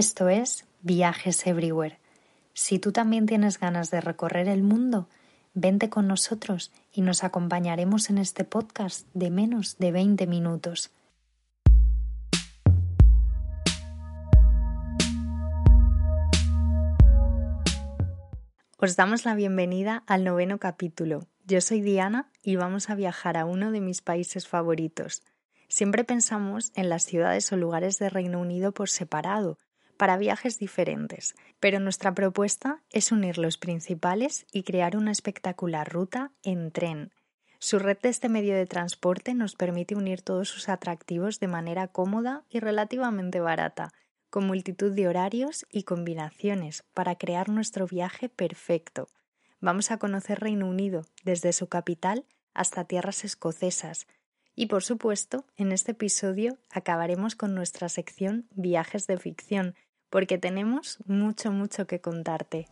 Esto es Viajes Everywhere. Si tú también tienes ganas de recorrer el mundo, vente con nosotros y nos acompañaremos en este podcast de menos de 20 minutos. Os damos la bienvenida al noveno capítulo. Yo soy Diana y vamos a viajar a uno de mis países favoritos. Siempre pensamos en las ciudades o lugares de Reino Unido por separado, para viajes diferentes, pero nuestra propuesta es unir los principales y crear una espectacular ruta en tren. Su red de este medio de transporte nos permite unir todos sus atractivos de manera cómoda y relativamente barata, con multitud de horarios y combinaciones para crear nuestro viaje perfecto. Vamos a conocer Reino Unido desde su capital hasta tierras escocesas, y por supuesto, en este episodio acabaremos con nuestra sección Viajes de ficción, porque tenemos mucho, mucho que contarte.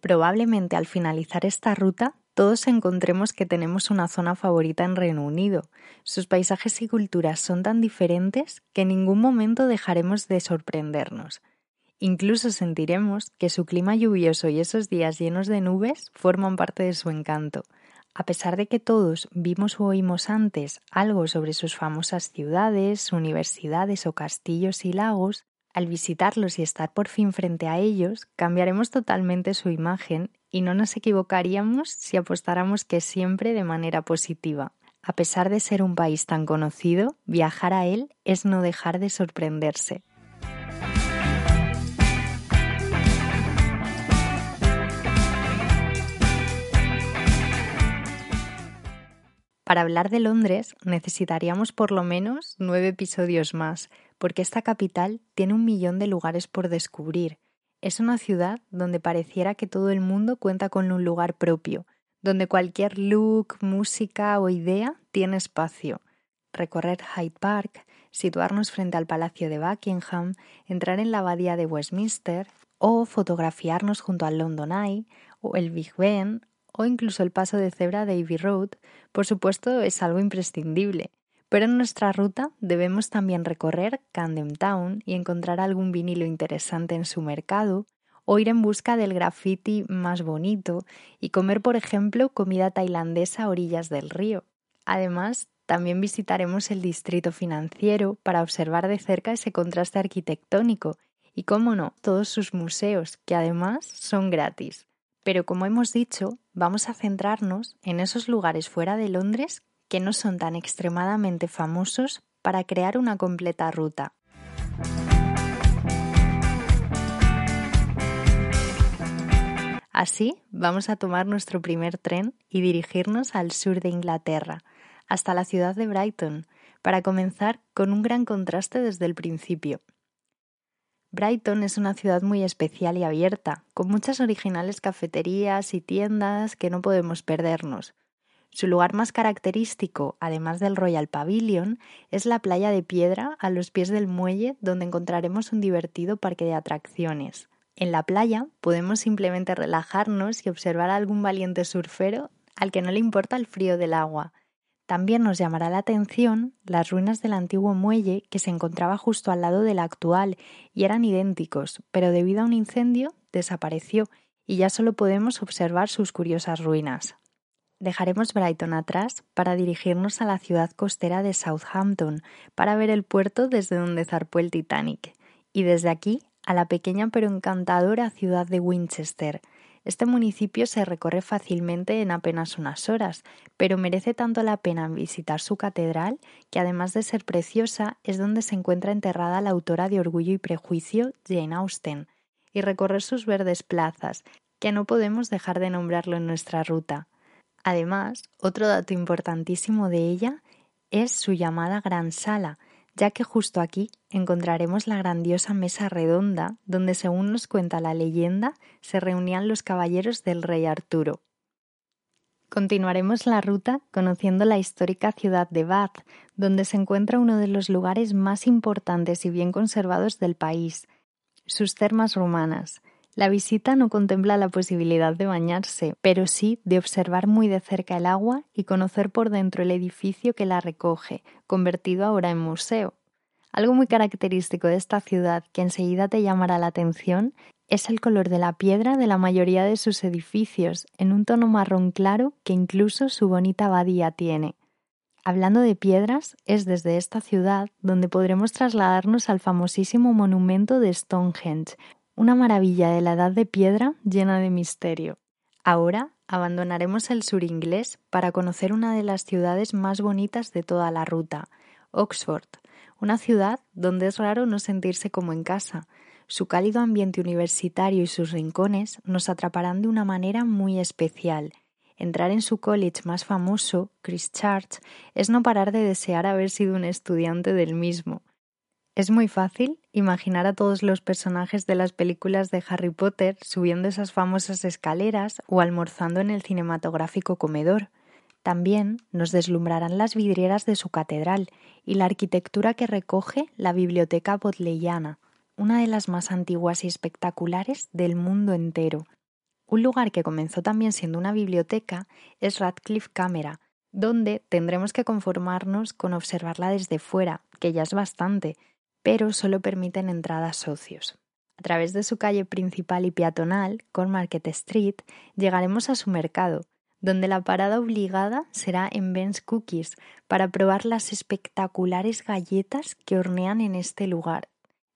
Probablemente al finalizar esta ruta todos encontremos que tenemos una zona favorita en Reino Unido. Sus paisajes y culturas son tan diferentes que en ningún momento dejaremos de sorprendernos. Incluso sentiremos que su clima lluvioso y esos días llenos de nubes forman parte de su encanto. A pesar de que todos vimos o oímos antes algo sobre sus famosas ciudades, universidades o castillos y lagos, al visitarlos y estar por fin frente a ellos, cambiaremos totalmente su imagen y no nos equivocaríamos si apostáramos que siempre de manera positiva. A pesar de ser un país tan conocido, viajar a él es no dejar de sorprenderse. Para hablar de Londres necesitaríamos por lo menos nueve episodios más, porque esta capital tiene un millón de lugares por descubrir. Es una ciudad donde pareciera que todo el mundo cuenta con un lugar propio, donde cualquier look, música o idea tiene espacio. Recorrer Hyde Park, situarnos frente al Palacio de Buckingham, entrar en la Abadía de Westminster, o fotografiarnos junto al London Eye, o el Big Ben, o incluso el paso de cebra de Ivy Road, por supuesto es algo imprescindible. Pero en nuestra ruta debemos también recorrer Camden Town y encontrar algún vinilo interesante en su mercado, o ir en busca del graffiti más bonito y comer, por ejemplo, comida tailandesa a orillas del río. Además, también visitaremos el distrito financiero para observar de cerca ese contraste arquitectónico y, cómo no, todos sus museos, que además son gratis. Pero como hemos dicho, vamos a centrarnos en esos lugares fuera de Londres que no son tan extremadamente famosos para crear una completa ruta. Así, vamos a tomar nuestro primer tren y dirigirnos al sur de Inglaterra, hasta la ciudad de Brighton, para comenzar con un gran contraste desde el principio. Brighton es una ciudad muy especial y abierta, con muchas originales cafeterías y tiendas que no podemos perdernos. Su lugar más característico, además del Royal Pavilion, es la playa de piedra a los pies del muelle donde encontraremos un divertido parque de atracciones. En la playa podemos simplemente relajarnos y observar a algún valiente surfero al que no le importa el frío del agua. También nos llamará la atención las ruinas del antiguo muelle que se encontraba justo al lado del actual y eran idénticos, pero debido a un incendio desapareció y ya solo podemos observar sus curiosas ruinas. Dejaremos Brighton atrás para dirigirnos a la ciudad costera de Southampton para ver el puerto desde donde zarpó el Titanic y desde aquí a la pequeña pero encantadora ciudad de Winchester, este municipio se recorre fácilmente en apenas unas horas, pero merece tanto la pena visitar su catedral, que además de ser preciosa, es donde se encuentra enterrada la autora de Orgullo y Prejuicio, Jane Austen, y recorrer sus verdes plazas, que no podemos dejar de nombrarlo en nuestra ruta. Además, otro dato importantísimo de ella es su llamada Gran Sala, ya que justo aquí encontraremos la grandiosa mesa redonda donde, según nos cuenta la leyenda, se reunían los caballeros del rey Arturo. Continuaremos la ruta conociendo la histórica ciudad de Bath, donde se encuentra uno de los lugares más importantes y bien conservados del país, sus termas romanas. La visita no contempla la posibilidad de bañarse, pero sí de observar muy de cerca el agua y conocer por dentro el edificio que la recoge, convertido ahora en museo. Algo muy característico de esta ciudad que enseguida te llamará la atención es el color de la piedra de la mayoría de sus edificios, en un tono marrón claro que incluso su bonita abadía tiene. Hablando de piedras, es desde esta ciudad donde podremos trasladarnos al famosísimo monumento de Stonehenge, una maravilla de la edad de piedra llena de misterio. Ahora abandonaremos el sur inglés para conocer una de las ciudades más bonitas de toda la ruta, Oxford, una ciudad donde es raro no sentirse como en casa. Su cálido ambiente universitario y sus rincones nos atraparán de una manera muy especial. Entrar en su college más famoso, Christchurch, es no parar de desear haber sido un estudiante del mismo. Es muy fácil imaginar a todos los personajes de las películas de Harry Potter subiendo esas famosas escaleras o almorzando en el cinematográfico comedor. También nos deslumbrarán las vidrieras de su catedral y la arquitectura que recoge la Biblioteca Bodleiana, una de las más antiguas y espectaculares del mundo entero. Un lugar que comenzó también siendo una biblioteca es Radcliffe Camera, donde tendremos que conformarnos con observarla desde fuera, que ya es bastante, pero solo permiten entradas socios. A través de su calle principal y peatonal, Cornmarket Street, llegaremos a su mercado, donde la parada obligada será en Ben's Cookies para probar las espectaculares galletas que hornean en este lugar.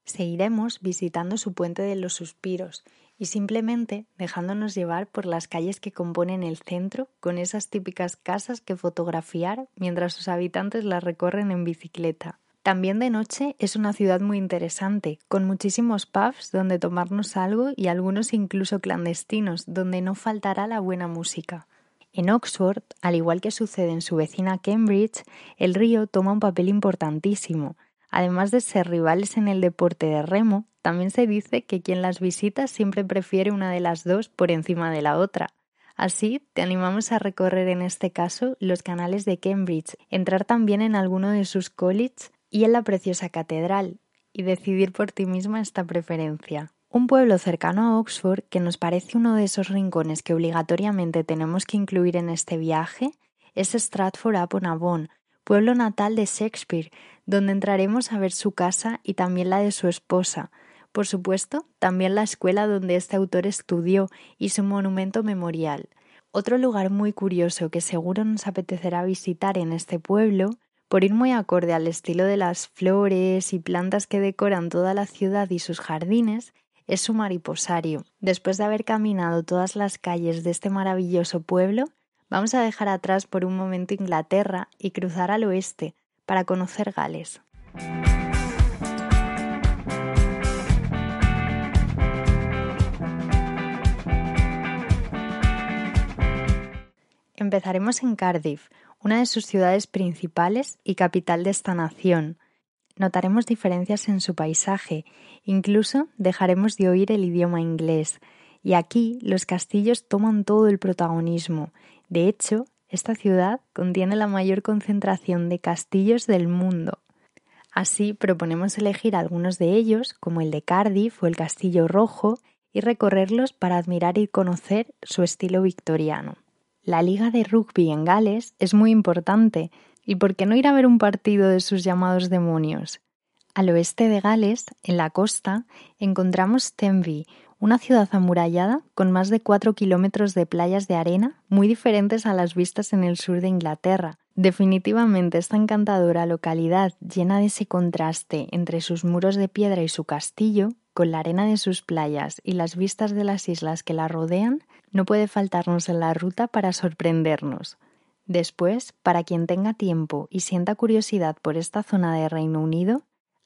Seguiremos visitando su puente de los suspiros y simplemente dejándonos llevar por las calles que componen el centro con esas típicas casas que fotografiar mientras sus habitantes las recorren en bicicleta. También de noche es una ciudad muy interesante, con muchísimos pubs donde tomarnos algo y algunos incluso clandestinos, donde no faltará la buena música. En Oxford, al igual que sucede en su vecina Cambridge, el río toma un papel importantísimo. Además de ser rivales en el deporte de remo, también se dice que quien las visita siempre prefiere una de las dos por encima de la otra. Así, te animamos a recorrer en este caso los canales de Cambridge, entrar también en alguno de sus colleges y en la preciosa catedral, y decidir por ti misma esta preferencia. Un pueblo cercano a Oxford que nos parece uno de esos rincones que obligatoriamente tenemos que incluir en este viaje es Stratford upon Avon, pueblo natal de Shakespeare, donde entraremos a ver su casa y también la de su esposa. Por supuesto, también la escuela donde este autor estudió y su monumento memorial. Otro lugar muy curioso que seguro nos apetecerá visitar en este pueblo, por ir muy acorde al estilo de las flores y plantas que decoran toda la ciudad y sus jardines, es su mariposario. Después de haber caminado todas las calles de este maravilloso pueblo, vamos a dejar atrás por un momento Inglaterra y cruzar al oeste para conocer Gales. Empezaremos en Cardiff, una de sus ciudades principales y capital de esta nación, notaremos diferencias en su paisaje, incluso dejaremos de oír el idioma inglés, y aquí los castillos toman todo el protagonismo. De hecho, esta ciudad contiene la mayor concentración de castillos del mundo. Así proponemos elegir algunos de ellos, como el de Cardiff o el Castillo Rojo, y recorrerlos para admirar y conocer su estilo victoriano. La liga de rugby en Gales es muy importante, ¿y por qué no ir a ver un partido de sus llamados demonios? Al oeste de Gales, en la costa, encontramos Tenby, una ciudad amurallada con más de cuatro kilómetros de playas de arena muy diferentes a las vistas en el sur de Inglaterra. Definitivamente esta encantadora localidad llena de ese contraste entre sus muros de piedra y su castillo, con la arena de sus playas y las vistas de las islas que la rodean, no puede faltarnos en la ruta para sorprendernos. Después, para quien tenga tiempo y sienta curiosidad por esta zona de Reino Unido,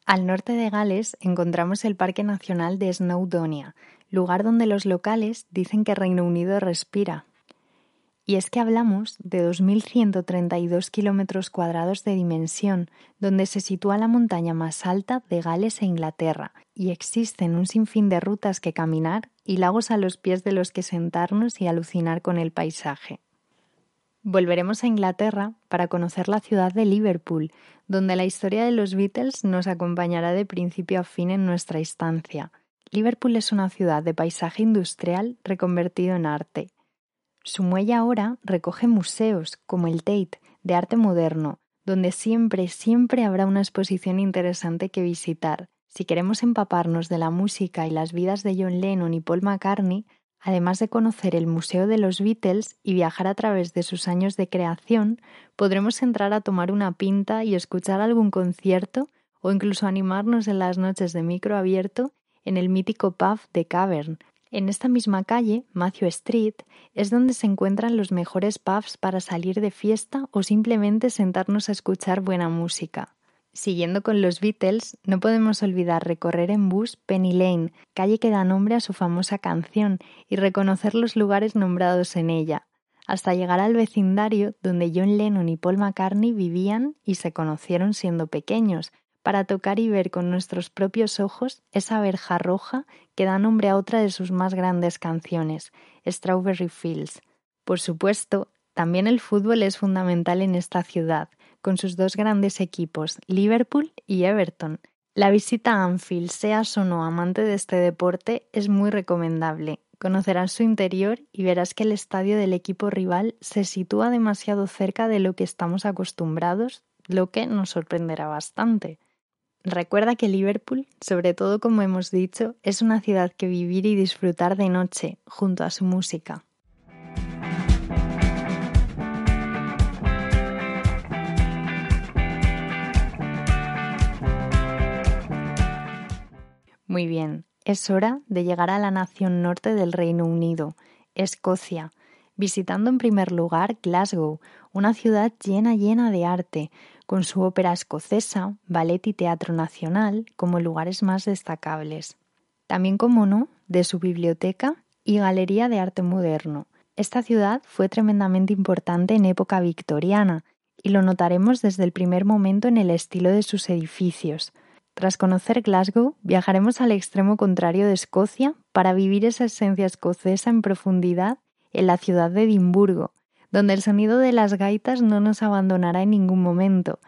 al norte de Gales encontramos el Parque Nacional de Snowdonia, lugar donde los locales dicen que Reino Unido respira. Y es que hablamos de 2.132 kilómetros cuadrados de dimensión, donde se sitúa la montaña más alta de Gales e Inglaterra, y existen un sinfín de rutas que caminar y lagos a los pies de los que sentarnos y alucinar con el paisaje. Volveremos a Inglaterra para conocer la ciudad de Liverpool, donde la historia de los Beatles nos acompañará de principio a fin en nuestra estancia. Liverpool es una ciudad de paisaje industrial reconvertido en arte. Su muelle ahora recoge museos, como el Tate, de arte moderno, donde siempre, siempre habrá una exposición interesante que visitar. Si queremos empaparnos de la música y las vidas de John Lennon y Paul McCartney, Además de conocer el Museo de los Beatles y viajar a través de sus años de creación, podremos entrar a tomar una pinta y escuchar algún concierto o incluso animarnos en las noches de micro abierto en el mítico pub de Cavern. En esta misma calle, Matthew Street, es donde se encuentran los mejores pubs para salir de fiesta o simplemente sentarnos a escuchar buena música. Siguiendo con los Beatles, no podemos olvidar recorrer en bus Penny Lane, calle que da nombre a su famosa canción, y reconocer los lugares nombrados en ella, hasta llegar al vecindario donde John Lennon y Paul McCartney vivían y se conocieron siendo pequeños, para tocar y ver con nuestros propios ojos esa verja roja que da nombre a otra de sus más grandes canciones, Strawberry Fields. Por supuesto, también el fútbol es fundamental en esta ciudad, con sus dos grandes equipos, Liverpool y Everton. La visita a Anfield, seas o no amante de este deporte, es muy recomendable. Conocerás su interior y verás que el estadio del equipo rival se sitúa demasiado cerca de lo que estamos acostumbrados, lo que nos sorprenderá bastante. Recuerda que Liverpool, sobre todo como hemos dicho, es una ciudad que vivir y disfrutar de noche junto a su música. Muy bien, es hora de llegar a la nación norte del Reino Unido, Escocia, visitando en primer lugar Glasgow, una ciudad llena llena de arte, con su ópera escocesa, ballet y teatro nacional como lugares más destacables. También, como no, de su biblioteca y galería de arte moderno. Esta ciudad fue tremendamente importante en época victoriana, y lo notaremos desde el primer momento en el estilo de sus edificios, tras conocer Glasgow, viajaremos al extremo contrario de Escocia para vivir esa esencia escocesa en profundidad en la ciudad de Edimburgo, donde el sonido de las gaitas no nos abandonará en ningún momento.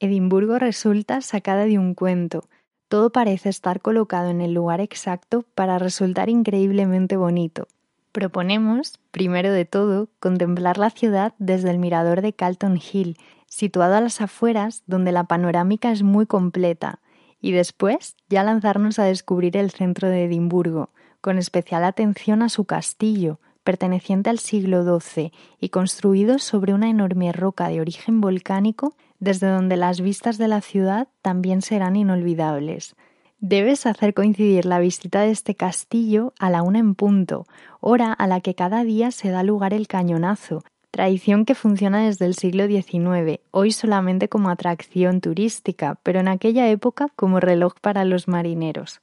Edimburgo resulta sacada de un cuento. Todo parece estar colocado en el lugar exacto para resultar increíblemente bonito. Proponemos, primero de todo, contemplar la ciudad desde el mirador de Calton Hill, situado a las afueras, donde la panorámica es muy completa, y después ya lanzarnos a descubrir el centro de Edimburgo, con especial atención a su castillo, perteneciente al siglo XII y construido sobre una enorme roca de origen volcánico, desde donde las vistas de la ciudad también serán inolvidables. Debes hacer coincidir la visita de este castillo a la una en punto, hora a la que cada día se da lugar el cañonazo, tradición que funciona desde el siglo XIX, hoy solamente como atracción turística, pero en aquella época como reloj para los marineros.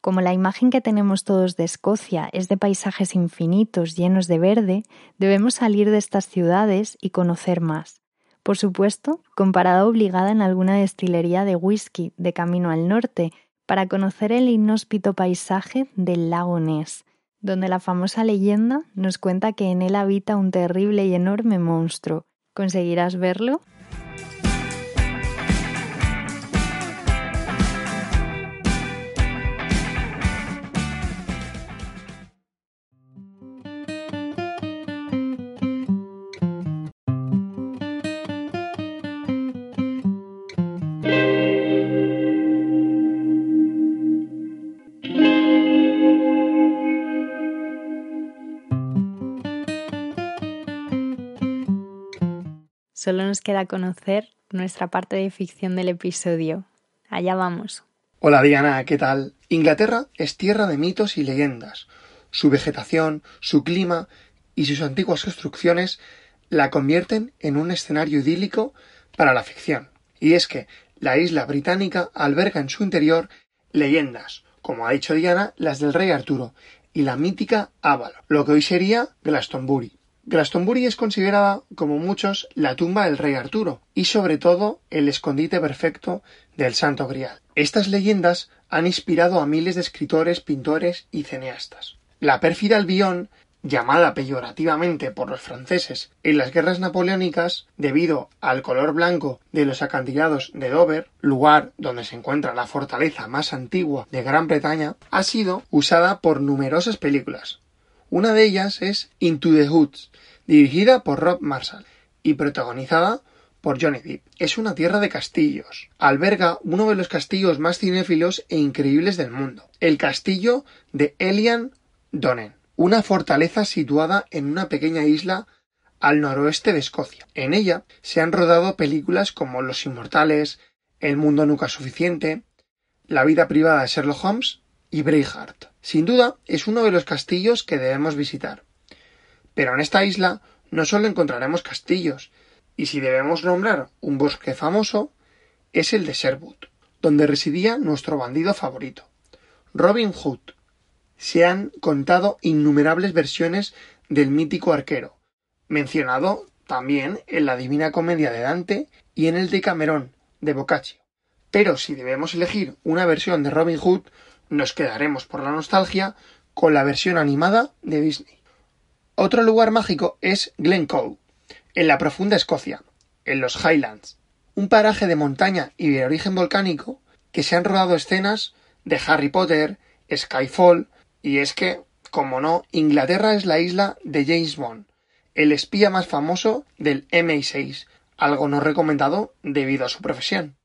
Como la imagen que tenemos todos de Escocia es de paisajes infinitos llenos de verde, debemos salir de estas ciudades y conocer más. Por supuesto, con parada obligada en alguna destilería de whisky de camino al norte para conocer el inhóspito paisaje del lago Ness, donde la famosa leyenda nos cuenta que en él habita un terrible y enorme monstruo. ¿Conseguirás verlo? Solo nos queda conocer nuestra parte de ficción del episodio. Allá vamos. Hola Diana, ¿qué tal? Inglaterra es tierra de mitos y leyendas. Su vegetación, su clima y sus antiguas construcciones la convierten en un escenario idílico para la ficción. Y es que la isla británica alberga en su interior leyendas, como ha dicho Diana, las del rey Arturo y la mítica Avalon, lo que hoy sería Glastonbury. Glastonbury es considerada, como muchos, la tumba del rey Arturo y sobre todo el escondite perfecto del Santo Grial. Estas leyendas han inspirado a miles de escritores, pintores y cineastas. La pérfida Albión llamada peyorativamente por los franceses en las guerras napoleónicas debido al color blanco de los acantilados de Dover, lugar donde se encuentra la fortaleza más antigua de Gran Bretaña, ha sido usada por numerosas películas. Una de ellas es Into the Hoods, dirigida por Rob Marshall y protagonizada por Johnny Depp. Es una tierra de castillos. Alberga uno de los castillos más cinéfilos e increíbles del mundo, el castillo de Elian Donen una fortaleza situada en una pequeña isla al noroeste de Escocia. En ella se han rodado películas como Los Inmortales, El mundo nunca suficiente, La vida privada de Sherlock Holmes y. Sin duda es uno de los castillos que debemos visitar. Pero en esta isla no solo encontraremos castillos, y si debemos nombrar un bosque famoso, es el de Sherwood, donde residía nuestro bandido favorito, Robin Hood, se han contado innumerables versiones del mítico arquero, mencionado también en la Divina Comedia de Dante y en el de Camerón de Boccaccio. Pero si debemos elegir una versión de Robin Hood, nos quedaremos por la nostalgia con la versión animada de Disney. Otro lugar mágico es Glencoe, en la profunda Escocia, en los Highlands, un paraje de montaña y de origen volcánico que se han rodado escenas de Harry Potter, Skyfall, y es que, como no, Inglaterra es la isla de James Bond, el espía más famoso del MI6, algo no recomendado debido a su profesión.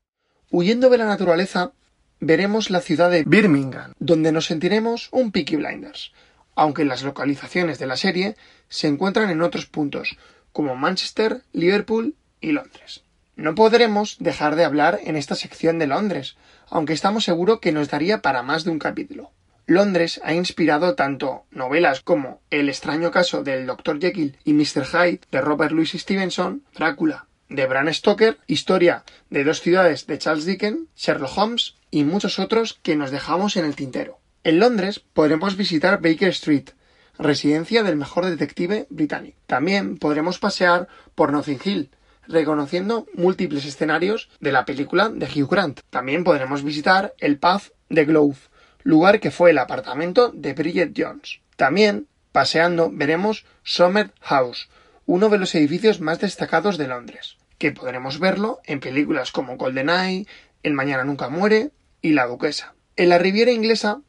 Huyendo de la naturaleza, veremos la ciudad de Birmingham, donde nos sentiremos un Peaky Blinders, aunque las localizaciones de la serie se encuentran en otros puntos, como Manchester, Liverpool y Londres. No podremos dejar de hablar en esta sección de Londres, aunque estamos seguros que nos daría para más de un capítulo. Londres ha inspirado tanto novelas como El extraño caso del Dr. Jekyll y Mr. Hyde de Robert Louis Stevenson, Drácula de Bram Stoker, Historia de dos ciudades de Charles Dickens, Sherlock Holmes y muchos otros que nos dejamos en el tintero. En Londres podremos visitar Baker Street, residencia del mejor detective británico. También podremos pasear por Notting Hill, reconociendo múltiples escenarios de la película de Hugh Grant. También podremos visitar el Pub de Glove, lugar que fue el apartamento de Bridget Jones. También, paseando, veremos Somer House, uno de los edificios más destacados de Londres, que podremos verlo en películas como GoldenEye, El Mañana Nunca Muere y La Duquesa. En la Riviera Inglesa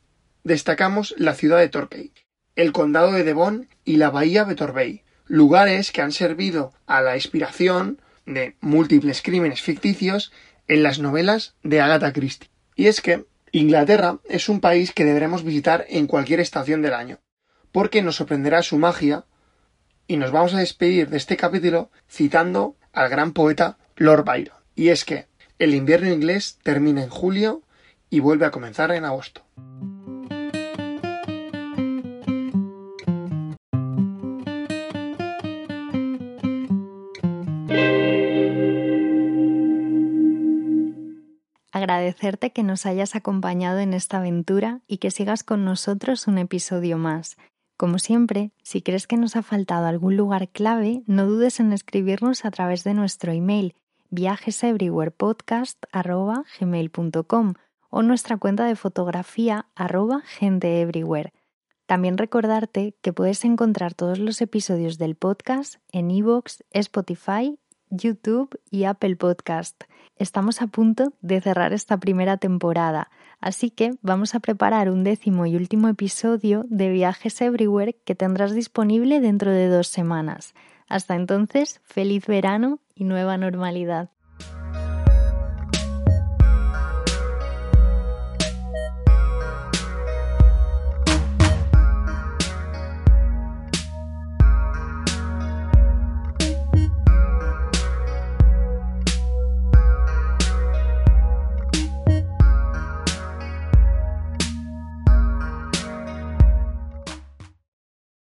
destacamos la ciudad de Torquay, el condado de Devon y la bahía de Torbay, lugares que han servido a la inspiración de múltiples crímenes ficticios en las novelas de Agatha Christie. Y es que Inglaterra es un país que deberemos visitar en cualquier estación del año, porque nos sorprenderá su magia y nos vamos a despedir de este capítulo citando al gran poeta Lord Byron. Y es que el invierno inglés termina en julio y vuelve a comenzar en agosto. agradecerte que nos hayas acompañado en esta aventura y que sigas con nosotros un episodio más. Como siempre, si crees que nos ha faltado algún lugar clave, no dudes en escribirnos a través de nuestro email viajeseverywherepodcast.gmail.com o nuestra cuenta de fotografía arroba genteeverywhere. También recordarte que puedes encontrar todos los episodios del podcast en iVoox, Spotify, YouTube y Apple Podcast estamos a punto de cerrar esta primera temporada, así que vamos a preparar un décimo y último episodio de Viajes Everywhere que tendrás disponible dentro de dos semanas. Hasta entonces, feliz verano y nueva normalidad.